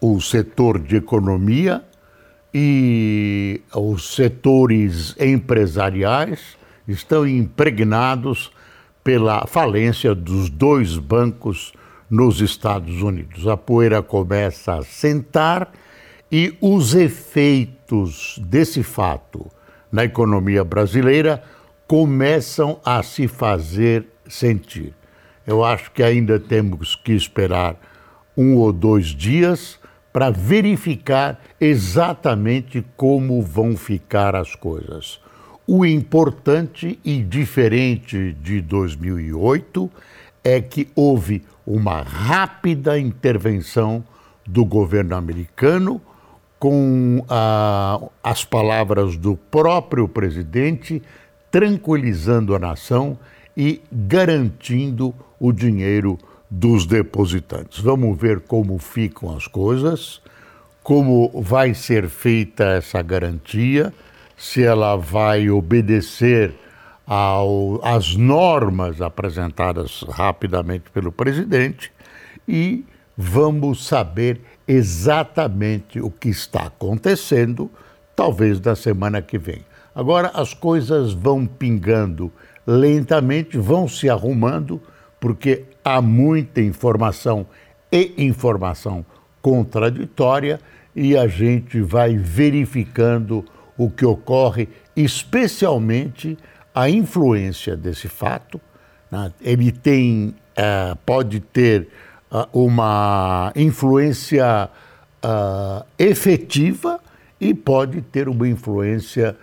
o setor de economia e os setores empresariais estão impregnados pela falência dos dois bancos nos Estados Unidos. A poeira começa a sentar e os efeitos desse fato na economia brasileira começam a se fazer sentir. Eu acho que ainda temos que esperar um ou dois dias para verificar exatamente como vão ficar as coisas. O importante e diferente de 2008 é que houve uma rápida intervenção do governo americano com ah, as palavras do próprio presidente, tranquilizando a nação e garantindo o dinheiro dos depositantes. Vamos ver como ficam as coisas, como vai ser feita essa garantia, se ela vai obedecer ao, às normas apresentadas rapidamente pelo presidente e vamos saber exatamente o que está acontecendo, talvez na semana que vem. Agora as coisas vão pingando lentamente, vão se arrumando, porque há muita informação e informação contraditória e a gente vai verificando o que ocorre, especialmente a influência desse fato. Né? Ele tem, uh, pode ter uh, uma influência uh, efetiva e pode ter uma influência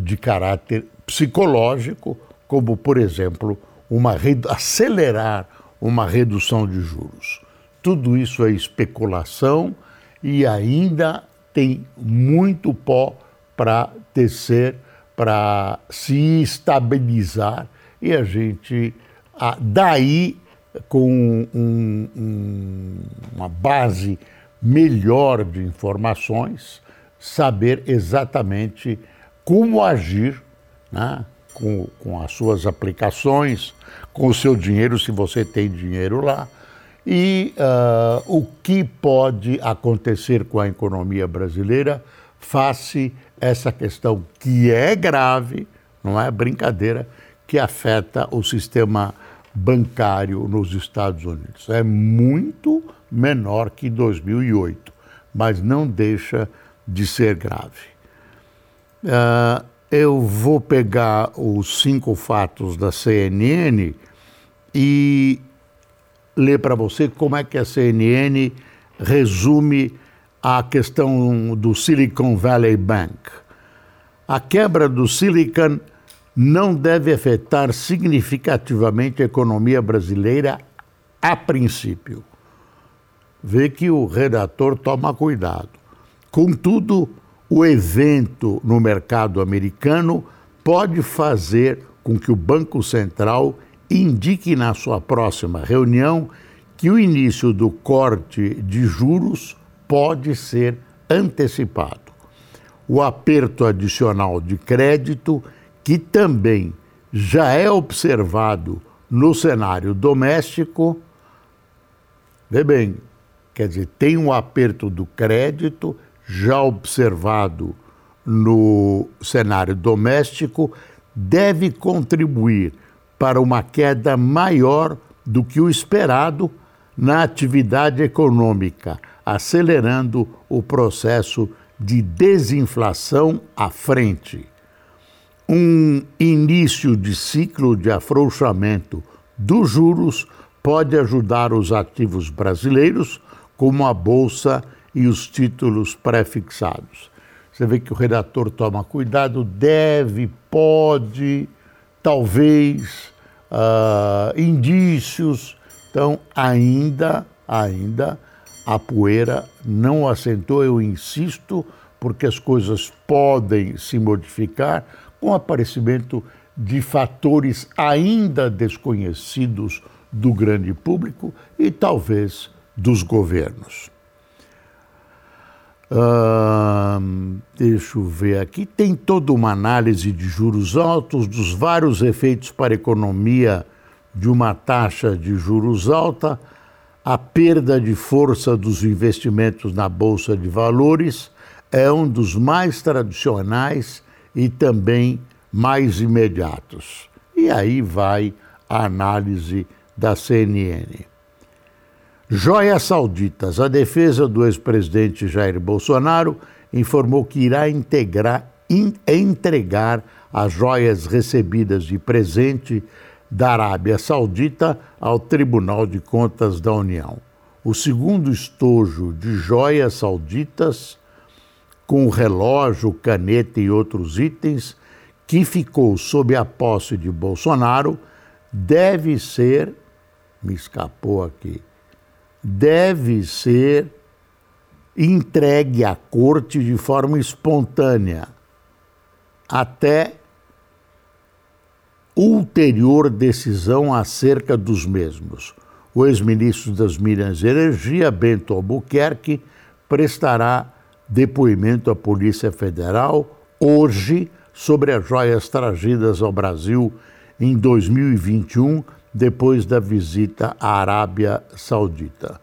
de caráter psicológico, como, por exemplo, uma acelerar uma redução de juros. Tudo isso é especulação e ainda tem muito pó para tecer, para se estabilizar e a gente, daí com um, um, uma base melhor de informações, saber exatamente como agir né, com, com as suas aplicações, com o seu dinheiro, se você tem dinheiro lá, e uh, o que pode acontecer com a economia brasileira face essa questão que é grave, não é brincadeira, que afeta o sistema bancário nos Estados Unidos. É muito menor que 2008, mas não deixa de ser grave. Uh, eu vou pegar os cinco fatos da CNN e ler para você como é que a CNN resume a questão do Silicon Valley Bank. A quebra do Silicon não deve afetar significativamente a economia brasileira a princípio. Vê que o redator toma cuidado. Contudo, o evento no mercado americano pode fazer com que o Banco Central indique na sua próxima reunião que o início do corte de juros pode ser antecipado. O aperto adicional de crédito que também já é observado no cenário doméstico, vê bem, quer dizer, tem um aperto do crédito já observado no cenário doméstico, deve contribuir para uma queda maior do que o esperado na atividade econômica, acelerando o processo de desinflação à frente. Um início de ciclo de afrouxamento dos juros pode ajudar os ativos brasileiros, como a bolsa e os títulos pré-fixados. Você vê que o redator toma cuidado, deve, pode, talvez, uh, indícios. Então, ainda, ainda a poeira não assentou, eu insisto, porque as coisas podem se modificar com o aparecimento de fatores ainda desconhecidos do grande público e talvez dos governos. Uh, deixa eu ver aqui. Tem toda uma análise de juros altos, dos vários efeitos para a economia de uma taxa de juros alta, a perda de força dos investimentos na Bolsa de Valores é um dos mais tradicionais e também mais imediatos. E aí vai a análise da CNN. Joias Sauditas. A defesa do ex-presidente Jair Bolsonaro informou que irá integrar, in, entregar as joias recebidas de presente da Arábia Saudita ao Tribunal de Contas da União. O segundo estojo de joias sauditas, com relógio, caneta e outros itens, que ficou sob a posse de Bolsonaro, deve ser. Me escapou aqui deve ser entregue à corte de forma espontânea até ulterior decisão acerca dos mesmos. O ex-ministro das Minas e Energia, Bento Albuquerque, prestará depoimento à Polícia Federal hoje sobre as joias trazidas ao Brasil em 2021 depois da visita à Arábia Saudita.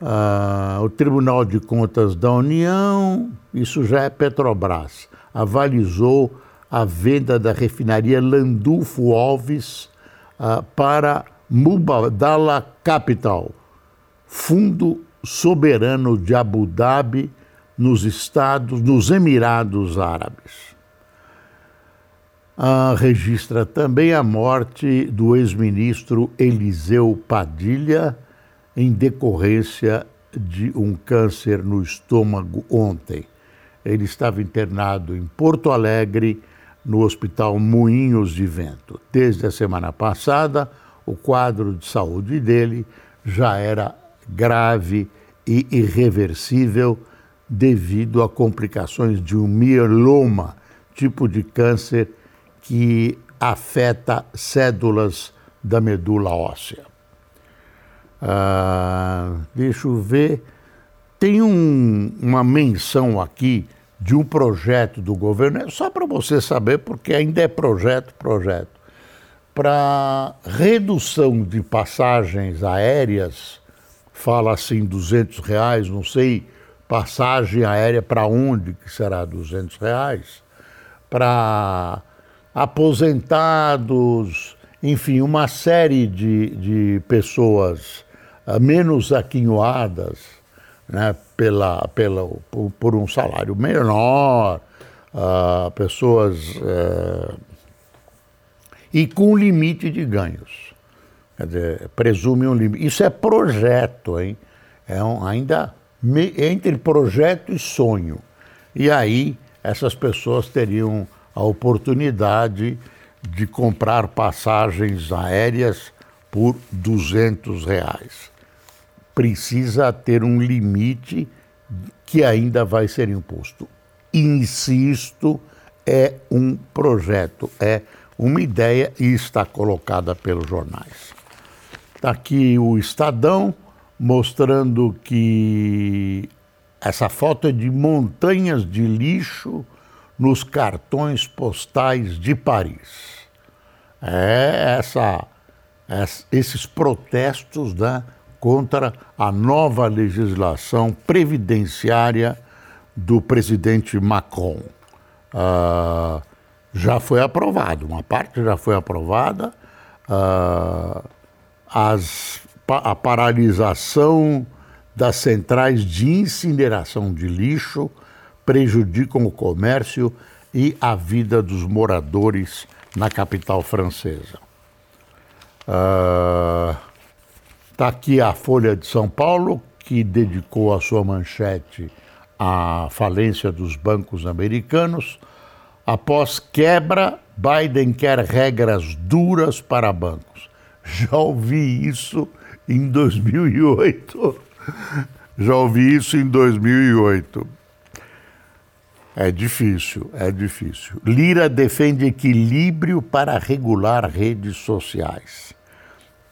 Ah, o Tribunal de Contas da União, isso já é Petrobras, avalizou a venda da refinaria Landulfo Alves ah, para Mubadala Capital, fundo soberano de Abu Dhabi nos estados, nos Emirados Árabes ah, registra também a morte do ex-ministro Eliseu Padilha em decorrência de um câncer no estômago ontem. Ele estava internado em Porto Alegre, no Hospital Moinhos de Vento. Desde a semana passada, o quadro de saúde dele já era grave e irreversível devido a complicações de um mieloma, tipo de câncer que afeta cédulas da medula óssea. Ah, deixa eu ver. Tem um, uma menção aqui de um projeto do governo, é só para você saber, porque ainda é projeto, projeto, para redução de passagens aéreas, fala assim 200 reais, não sei, passagem aérea para onde que será 200 reais, para aposentados, enfim, uma série de, de pessoas uh, menos aquinhoadas né, pela, pela, por, por um salário menor, uh, pessoas. Uh, e com limite de ganhos. Quer dizer, presume um limite. Isso é projeto, hein? É um, ainda me, entre projeto e sonho. E aí essas pessoas teriam a oportunidade de comprar passagens aéreas por 200 reais. Precisa ter um limite que ainda vai ser imposto. Insisto, é um projeto, é uma ideia e está colocada pelos jornais. Está aqui o Estadão mostrando que essa foto é de montanhas de lixo nos cartões postais de Paris. É essa, esses protestos né, contra a nova legislação previdenciária do presidente Macron. Uh, já foi aprovado, uma parte já foi aprovada. Uh, as, a paralisação das centrais de incineração de lixo prejudicam o comércio e a vida dos moradores na capital francesa. Está uh, aqui a Folha de São Paulo, que dedicou a sua manchete à falência dos bancos americanos. Após quebra, Biden quer regras duras para bancos. Já ouvi isso em 2008 Já ouvi isso em 2008. É difícil, é difícil. Lira defende equilíbrio para regular redes sociais.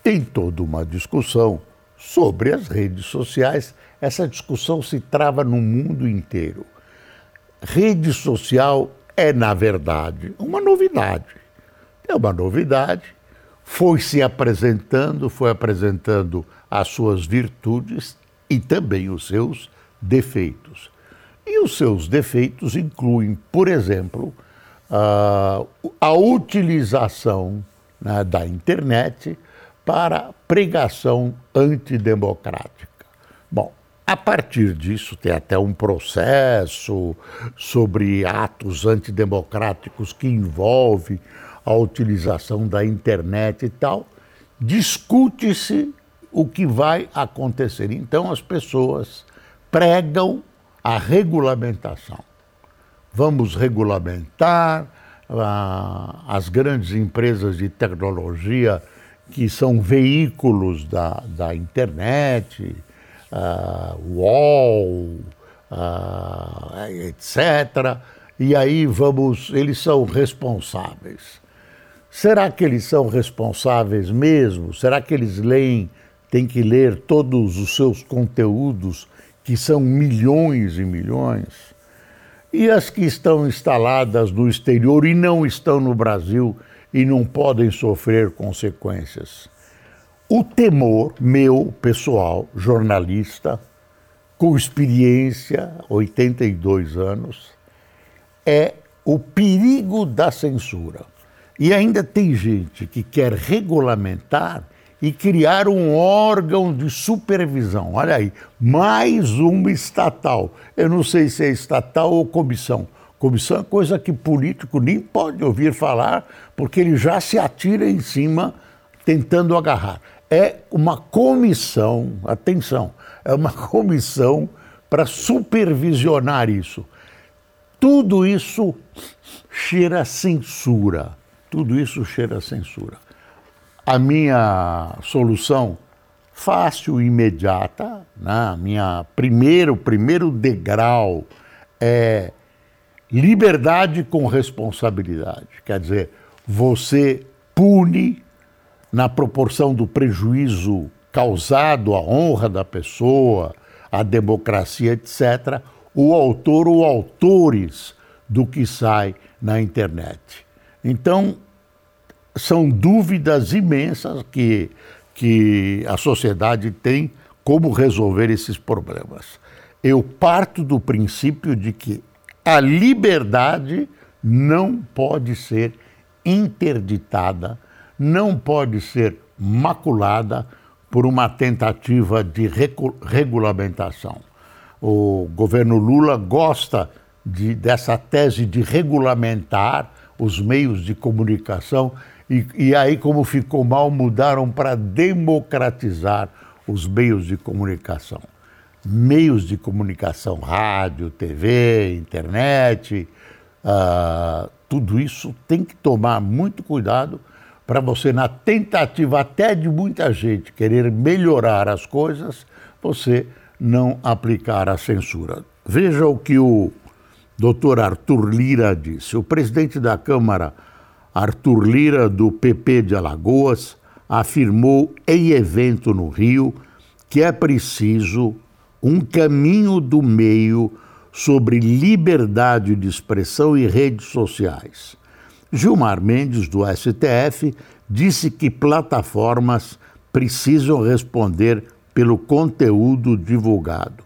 Tem toda uma discussão sobre as redes sociais. Essa discussão se trava no mundo inteiro. Rede social é, na verdade, uma novidade. É uma novidade. Foi se apresentando, foi apresentando as suas virtudes e também os seus defeitos. E os seus defeitos incluem, por exemplo, a utilização né, da internet para pregação antidemocrática. Bom, a partir disso, tem até um processo sobre atos antidemocráticos que envolve a utilização da internet e tal. Discute-se o que vai acontecer. Então, as pessoas pregam a regulamentação. Vamos regulamentar ah, as grandes empresas de tecnologia que são veículos da, da internet, uh, UOL, etc. E aí vamos, eles são responsáveis. Será que eles são responsáveis mesmo? Será que eles leem, têm que ler todos os seus conteúdos que são milhões e milhões, e as que estão instaladas no exterior e não estão no Brasil e não podem sofrer consequências. O temor meu, pessoal, jornalista, com experiência, 82 anos, é o perigo da censura. E ainda tem gente que quer regulamentar e criar um órgão de supervisão. Olha aí, mais uma estatal. Eu não sei se é estatal ou comissão. Comissão é coisa que político nem pode ouvir falar, porque ele já se atira em cima tentando agarrar. É uma comissão, atenção, é uma comissão para supervisionar isso. Tudo isso cheira censura. Tudo isso cheira censura a minha solução fácil e imediata, né? minha primeiro primeiro degrau é liberdade com responsabilidade. Quer dizer, você pune na proporção do prejuízo causado à honra da pessoa, à democracia, etc., o autor ou autores do que sai na internet. Então, são dúvidas imensas que, que a sociedade tem como resolver esses problemas. Eu parto do princípio de que a liberdade não pode ser interditada, não pode ser maculada por uma tentativa de regulamentação. O governo Lula gosta de, dessa tese de regulamentar os meios de comunicação e, e aí, como ficou mal, mudaram para democratizar os meios de comunicação. Meios de comunicação, rádio, TV, internet, uh, tudo isso tem que tomar muito cuidado para você, na tentativa até de muita gente querer melhorar as coisas, você não aplicar a censura. Veja o que o doutor Arthur Lira disse. O presidente da Câmara Arthur Lira, do PP de Alagoas, afirmou em evento no Rio que é preciso um caminho do meio sobre liberdade de expressão e redes sociais. Gilmar Mendes, do STF, disse que plataformas precisam responder pelo conteúdo divulgado.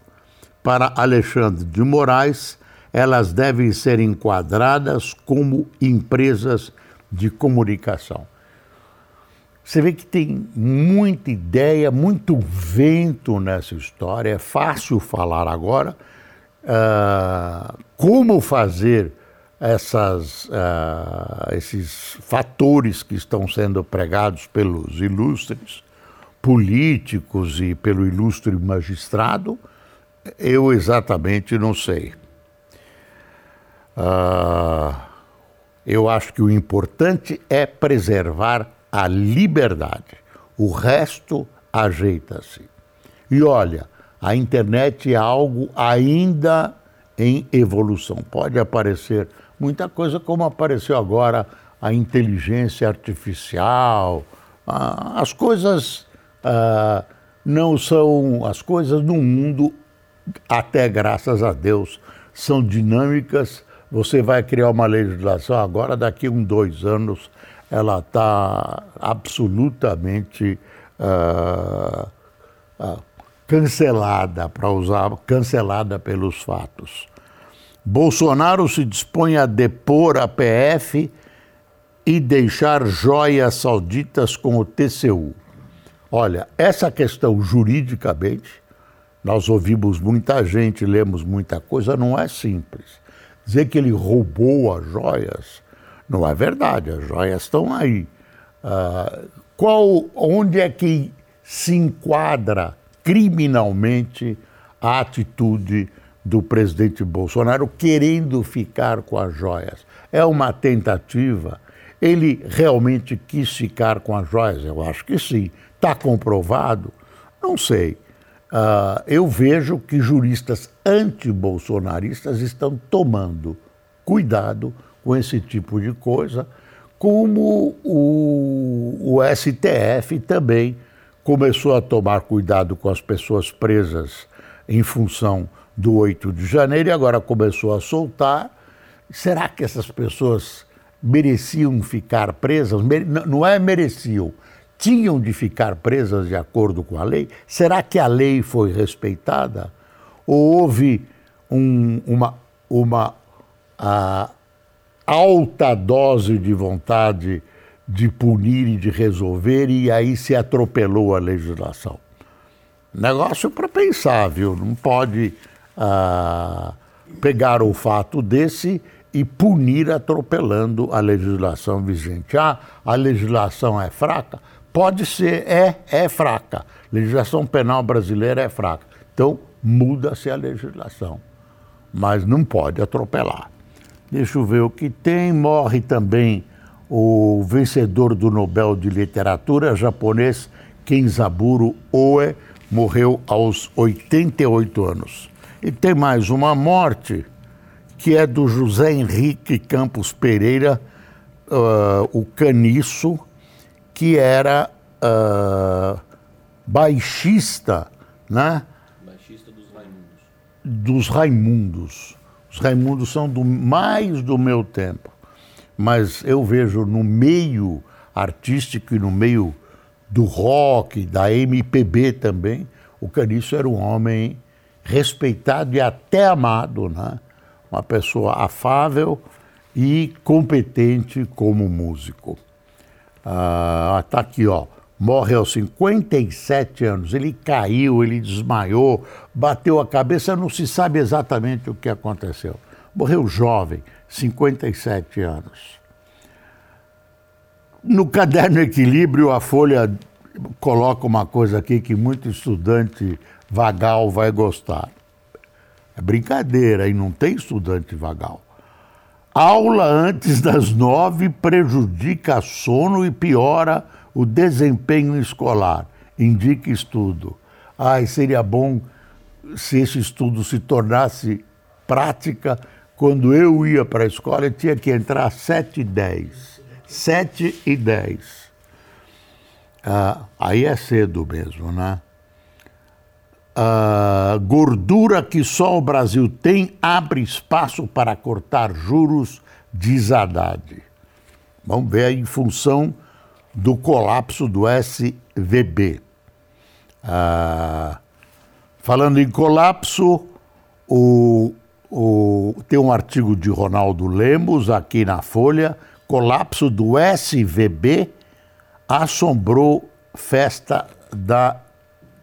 Para Alexandre de Moraes, elas devem ser enquadradas como empresas de comunicação. Você vê que tem muita ideia, muito vento nessa história. É fácil falar agora uh, como fazer essas, uh, esses fatores que estão sendo pregados pelos ilustres políticos e pelo ilustre magistrado. Eu exatamente não sei. Uh, eu acho que o importante é preservar a liberdade. O resto ajeita-se. E olha, A internet é algo ainda em evolução. Pode aparecer muita coisa, como apareceu agora a inteligência artificial. Ah, as coisas ah, não são. As coisas no mundo, até graças a Deus, são dinâmicas. Você vai criar uma legislação agora, daqui um, dois anos, ela está absolutamente. Ah, ah, cancelada, para usar, cancelada pelos fatos. Bolsonaro se dispõe a depor a PF e deixar joias sauditas com o TCU. Olha, essa questão juridicamente, nós ouvimos muita gente, lemos muita coisa, não é simples. Dizer que ele roubou as joias não é verdade, as joias estão aí. Ah, qual, onde é que se enquadra criminalmente a atitude do presidente Bolsonaro querendo ficar com as joias. É uma tentativa. Ele realmente quis ficar com as joias? Eu acho que sim. Está comprovado? Não sei. Uh, eu vejo que juristas anti-bolsonaristas estão tomando cuidado com esse tipo de coisa, como o, o STF também começou a tomar cuidado com as pessoas presas em função do 8 de janeiro e agora começou a soltar. Será que essas pessoas mereciam ficar presas? Não é mereciam, tinham de ficar presas de acordo com a lei? Será que a lei foi respeitada? Ou houve um, uma, uma alta dose de vontade de punir e de resolver, e aí se atropelou a legislação. Negócio para pensar, viu? Não pode ah, pegar o fato desse e punir atropelando a legislação vigente. Ah, a legislação é fraca? Pode ser, é, é fraca. Legislação penal brasileira é fraca. Então, muda-se a legislação. Mas não pode atropelar. Deixa eu ver o que tem. Morre também o vencedor do Nobel de Literatura japonês Kenzaburo Oe morreu aos 88 anos. E tem mais uma morte que é do José Henrique Campos Pereira, uh, o caniço, que era uh, baixista, né? Baixista dos Raimundos. Dos Raimundos. Os Raimundos são do, mais do meu tempo mas eu vejo no meio artístico e no meio do rock, da MPB também, o Caniço era um homem respeitado e até amado, né? uma pessoa afável e competente como músico. Ah, tá aqui, ó. Morre aos 57 anos. Ele caiu, ele desmaiou, bateu a cabeça, não se sabe exatamente o que aconteceu. Morreu jovem, 57 anos. No caderno Equilíbrio, a Folha coloca uma coisa aqui que muito estudante vagal vai gostar. É brincadeira, e não tem estudante vagal. Aula antes das nove prejudica sono e piora o desempenho escolar. Indica estudo. Ai, seria bom se esse estudo se tornasse prática quando eu ia para a escola, eu tinha que entrar às 7 e 10. 7 e 10. Ah, aí é cedo mesmo, né? Ah, gordura que só o Brasil tem abre espaço para cortar juros, diz Haddad. Vamos ver em função do colapso do SVB. Ah, falando em colapso, o o, tem um artigo de Ronaldo Lemos aqui na Folha, colapso do SVB assombrou festa da,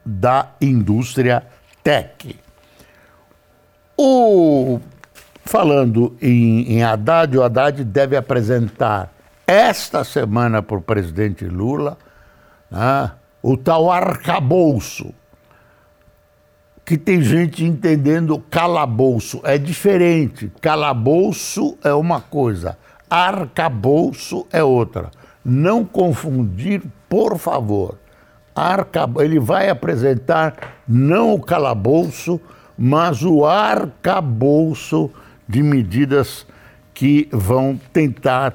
da indústria tech. O, falando em, em Haddad, o Haddad deve apresentar esta semana para o presidente Lula né, o tal arcabouço que tem gente entendendo calabouço. É diferente. Calabouço é uma coisa, arcabouço é outra. Não confundir, por favor. Arcab... ele vai apresentar não o calabouço, mas o arcabouço de medidas que vão tentar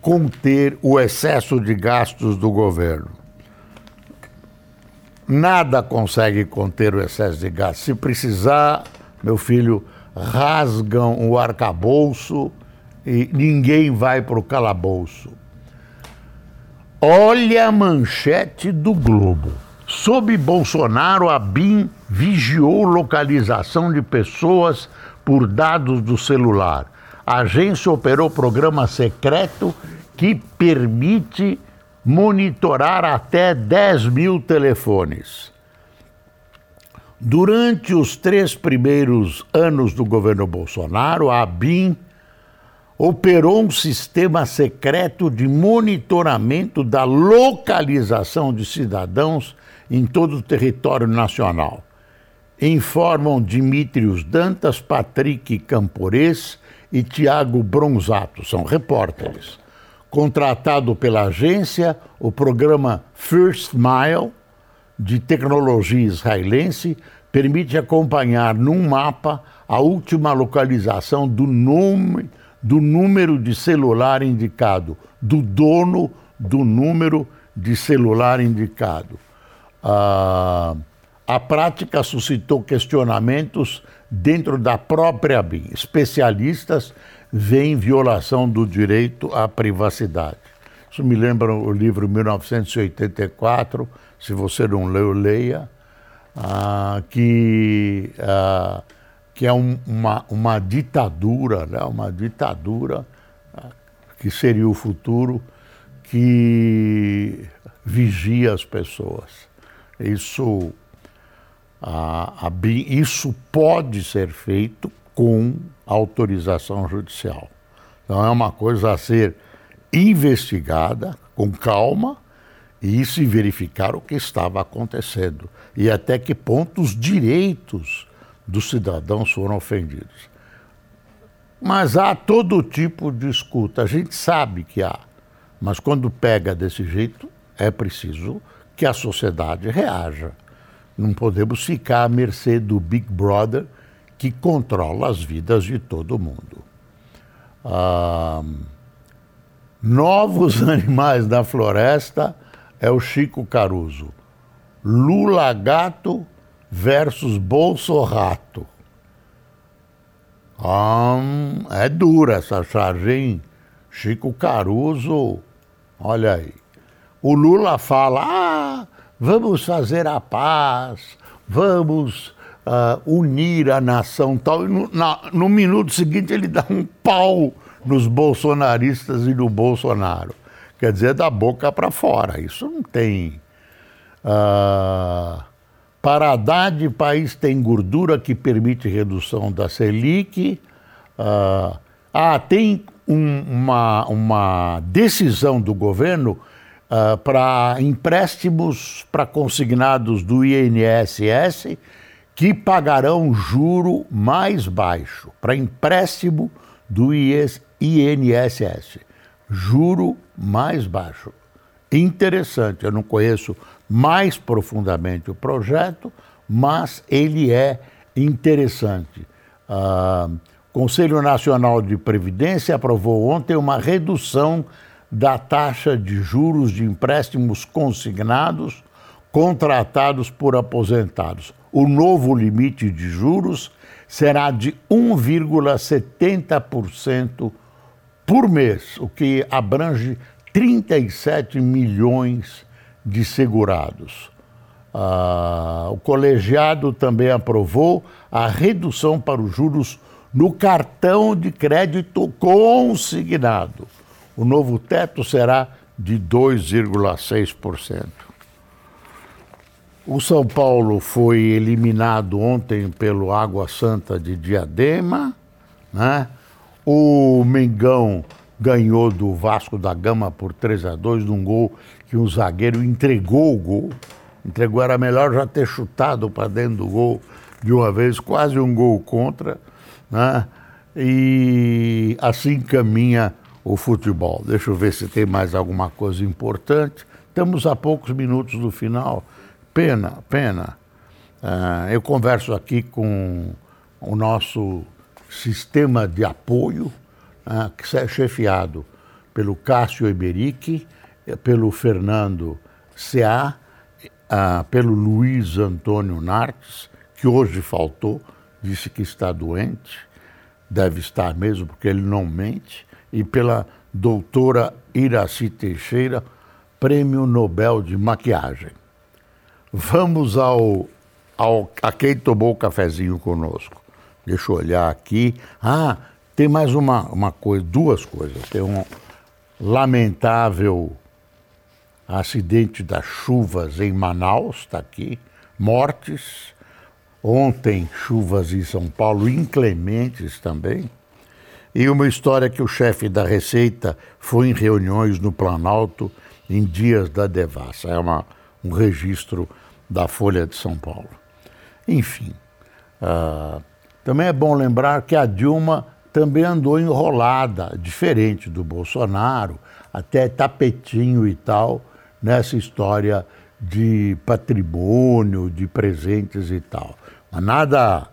conter o excesso de gastos do governo. Nada consegue conter o excesso de gastos. Se precisar, meu filho, rasgam o arcabouço e ninguém vai para o calabouço. Olha a manchete do Globo. Sob Bolsonaro, a BIM vigiou localização de pessoas por dados do celular. A agência operou programa secreto que permite monitorar até 10 mil telefones. Durante os três primeiros anos do governo Bolsonaro, a BIM operou um sistema secreto de monitoramento da localização de cidadãos em todo o território nacional. Informam Dimitrios Dantas, Patrick Campores e Tiago Bronzato, são repórteres. Contratado pela agência, o programa First Mile, de tecnologia israelense, permite acompanhar num mapa a última localização do nome do número de celular indicado, do dono do número de celular indicado. Ah, a prática suscitou questionamentos dentro da própria BIM. Especialistas veem violação do direito à privacidade. Isso me lembra o livro 1984, se você não leu, leia, ah, que ah, que é um, uma, uma ditadura, né? uma ditadura ah, que seria o futuro que vigia as pessoas. Isso, a, a, isso pode ser feito com autorização judicial. Então é uma coisa a ser investigada com calma e se verificar o que estava acontecendo e até que ponto os direitos dos cidadãos foram ofendidos. Mas há todo tipo de escuta, a gente sabe que há, mas quando pega desse jeito, é preciso que a sociedade reaja. Não podemos ficar à mercê do Big Brother que controla as vidas de todo mundo. Ah, novos animais da floresta é o Chico Caruso. Lula Gato versus Bolso Rato. Hum, é dura essa charge, hein? Chico Caruso, olha aí. O Lula fala: ah, vamos fazer a paz, vamos uh, unir a nação tal. E no, na, no minuto seguinte ele dá um pau nos bolsonaristas e no Bolsonaro. Quer dizer, da boca para fora. Isso não tem. Uh, para Haddad, país tem gordura que permite redução da Selic. Uh, ah, tem um, uma, uma decisão do governo uh, para empréstimos para consignados do INSS que pagarão juro mais baixo. Para empréstimo do INSS, juro mais baixo. Interessante, eu não conheço mais profundamente o projeto, mas ele é interessante. Ah, o Conselho Nacional de Previdência aprovou ontem uma redução da taxa de juros de empréstimos consignados contratados por aposentados. O novo limite de juros será de 1,70% por mês, o que abrange 37 milhões de segurados. Ah, o colegiado também aprovou a redução para os juros no cartão de crédito consignado. O novo teto será de 2,6%. O São Paulo foi eliminado ontem pelo Água Santa de Diadema. Né? O Mengão ganhou do Vasco da Gama por 3 a 2 num gol que um zagueiro entregou o gol. Entregou, era melhor já ter chutado para dentro do gol de uma vez, quase um gol contra. Né? E assim caminha o futebol. Deixa eu ver se tem mais alguma coisa importante. estamos a poucos minutos do final. Pena, pena. Uh, eu converso aqui com o nosso sistema de apoio, uh, que é chefiado pelo Cássio Eberique, pelo Fernando C.A., uh, pelo Luiz Antônio Nartes, que hoje faltou, disse que está doente, deve estar mesmo, porque ele não mente, e pela doutora Iraci Teixeira, Prêmio Nobel de Maquiagem. Vamos ao, ao a quem tomou o cafezinho conosco. Deixa eu olhar aqui. Ah, tem mais uma, uma coisa, duas coisas. Tem um lamentável acidente das chuvas em Manaus, está aqui, mortes. Ontem, chuvas em São Paulo, inclementes também. E uma história que o chefe da Receita foi em reuniões no Planalto em dias da devassa. É uma, um registro da Folha de São Paulo. Enfim, uh, também é bom lembrar que a Dilma também andou enrolada, diferente do Bolsonaro, até tapetinho e tal, nessa história de patrimônio, de presentes e tal. Mas nada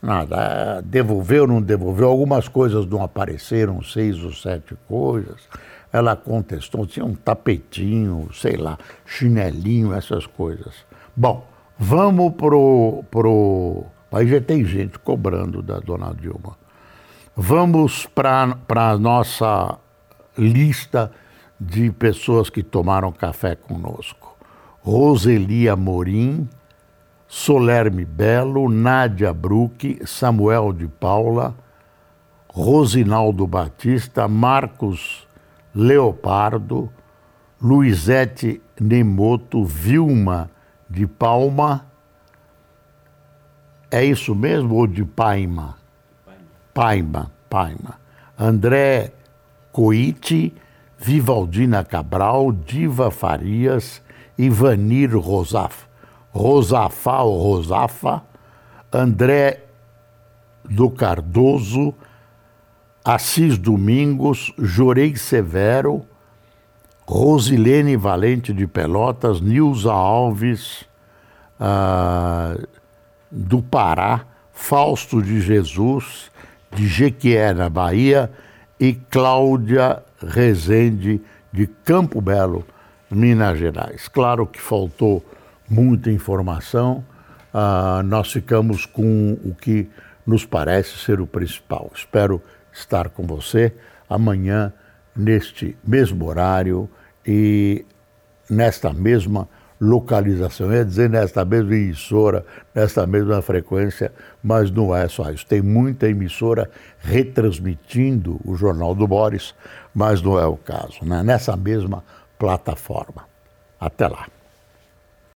Nada. É, devolveu, não devolveu. Algumas coisas não apareceram, seis ou sete coisas. Ela contestou, tinha um tapetinho, sei lá, chinelinho, essas coisas. Bom, vamos pro. pro... Aí já tem gente cobrando da dona Dilma. Vamos para a nossa lista de pessoas que tomaram café conosco. Roseli Amorim, Solerme Belo, Nádia Bruck, Samuel de Paula, Rosinaldo Batista, Marcos Leopardo, Luizete Nemoto, Vilma de Palma. É isso mesmo ou de Paima? Paima, Paima. André Coite, Vivaldina Cabral, Diva Farias, Ivanir Rosaf. Rosafá ou Rosafa, André do Cardoso, Assis Domingos, Jorei Severo, Rosilene Valente de Pelotas, Nilza Alves uh, do Pará, Fausto de Jesus, de Jequié, na Bahia, e Cláudia Rezende, de Campo Belo, Minas Gerais. Claro que faltou muita informação, uh, nós ficamos com o que nos parece ser o principal. Espero estar com você amanhã, neste mesmo horário e nesta mesma localização. Eu ia dizer nesta mesma emissora, nesta mesma frequência, mas não é só isso. Tem muita emissora retransmitindo o Jornal do Boris, mas não é o caso, né? nessa mesma plataforma. Até lá.